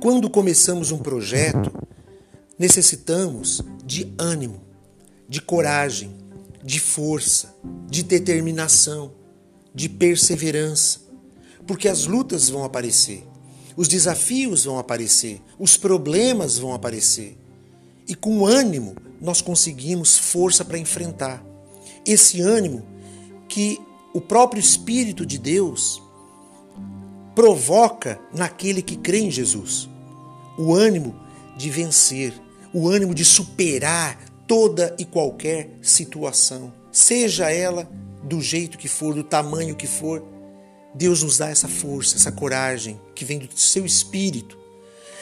quando começamos um projeto, necessitamos de ânimo, de coragem, de força, de determinação, de perseverança, porque as lutas vão aparecer, os desafios vão aparecer, os problemas vão aparecer. E com ânimo nós conseguimos força para enfrentar. Esse ânimo que o próprio Espírito de Deus provoca naquele que crê em Jesus. O ânimo de vencer, o ânimo de superar toda e qualquer situação, seja ela do jeito que for, do tamanho que for. Deus nos dá essa força, essa coragem que vem do seu espírito.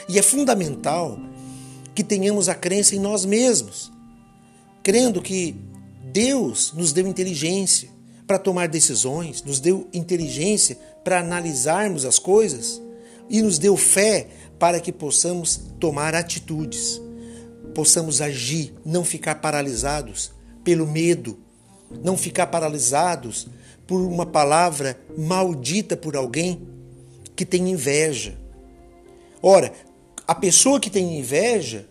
E é fundamental que tenhamos a crença em nós mesmos, crendo que Deus nos deu inteligência, para tomar decisões, nos deu inteligência para analisarmos as coisas e nos deu fé para que possamos tomar atitudes, possamos agir, não ficar paralisados pelo medo, não ficar paralisados por uma palavra maldita por alguém que tem inveja. Ora, a pessoa que tem inveja,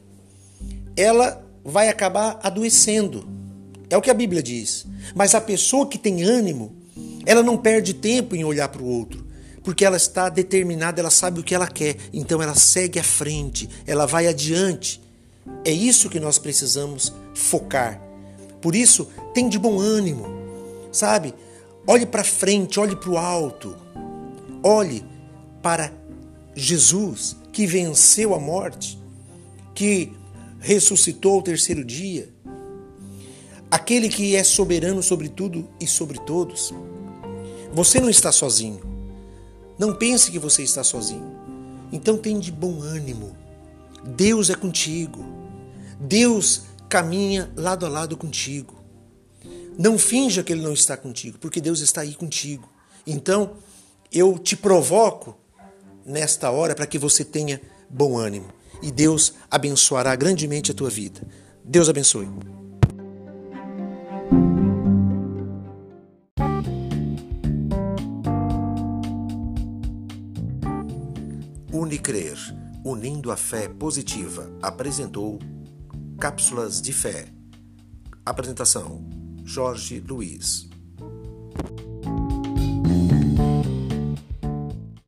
ela vai acabar adoecendo é o que a Bíblia diz. Mas a pessoa que tem ânimo, ela não perde tempo em olhar para o outro, porque ela está determinada, ela sabe o que ela quer, então ela segue à frente, ela vai adiante. É isso que nós precisamos focar. Por isso, tem de bom ânimo, sabe? Olhe para frente, olhe para o alto, olhe para Jesus que venceu a morte, que ressuscitou ao terceiro dia, aquele que é soberano sobre tudo e sobre todos. Você não está sozinho. Não pense que você está sozinho. Então tem de bom ânimo. Deus é contigo. Deus caminha lado a lado contigo. Não finja que ele não está contigo, porque Deus está aí contigo. Então, eu te provoco nesta hora para que você tenha bom ânimo e Deus abençoará grandemente a tua vida. Deus abençoe. Unicrer, unindo a fé positiva, apresentou Cápsulas de Fé. Apresentação: Jorge Luiz.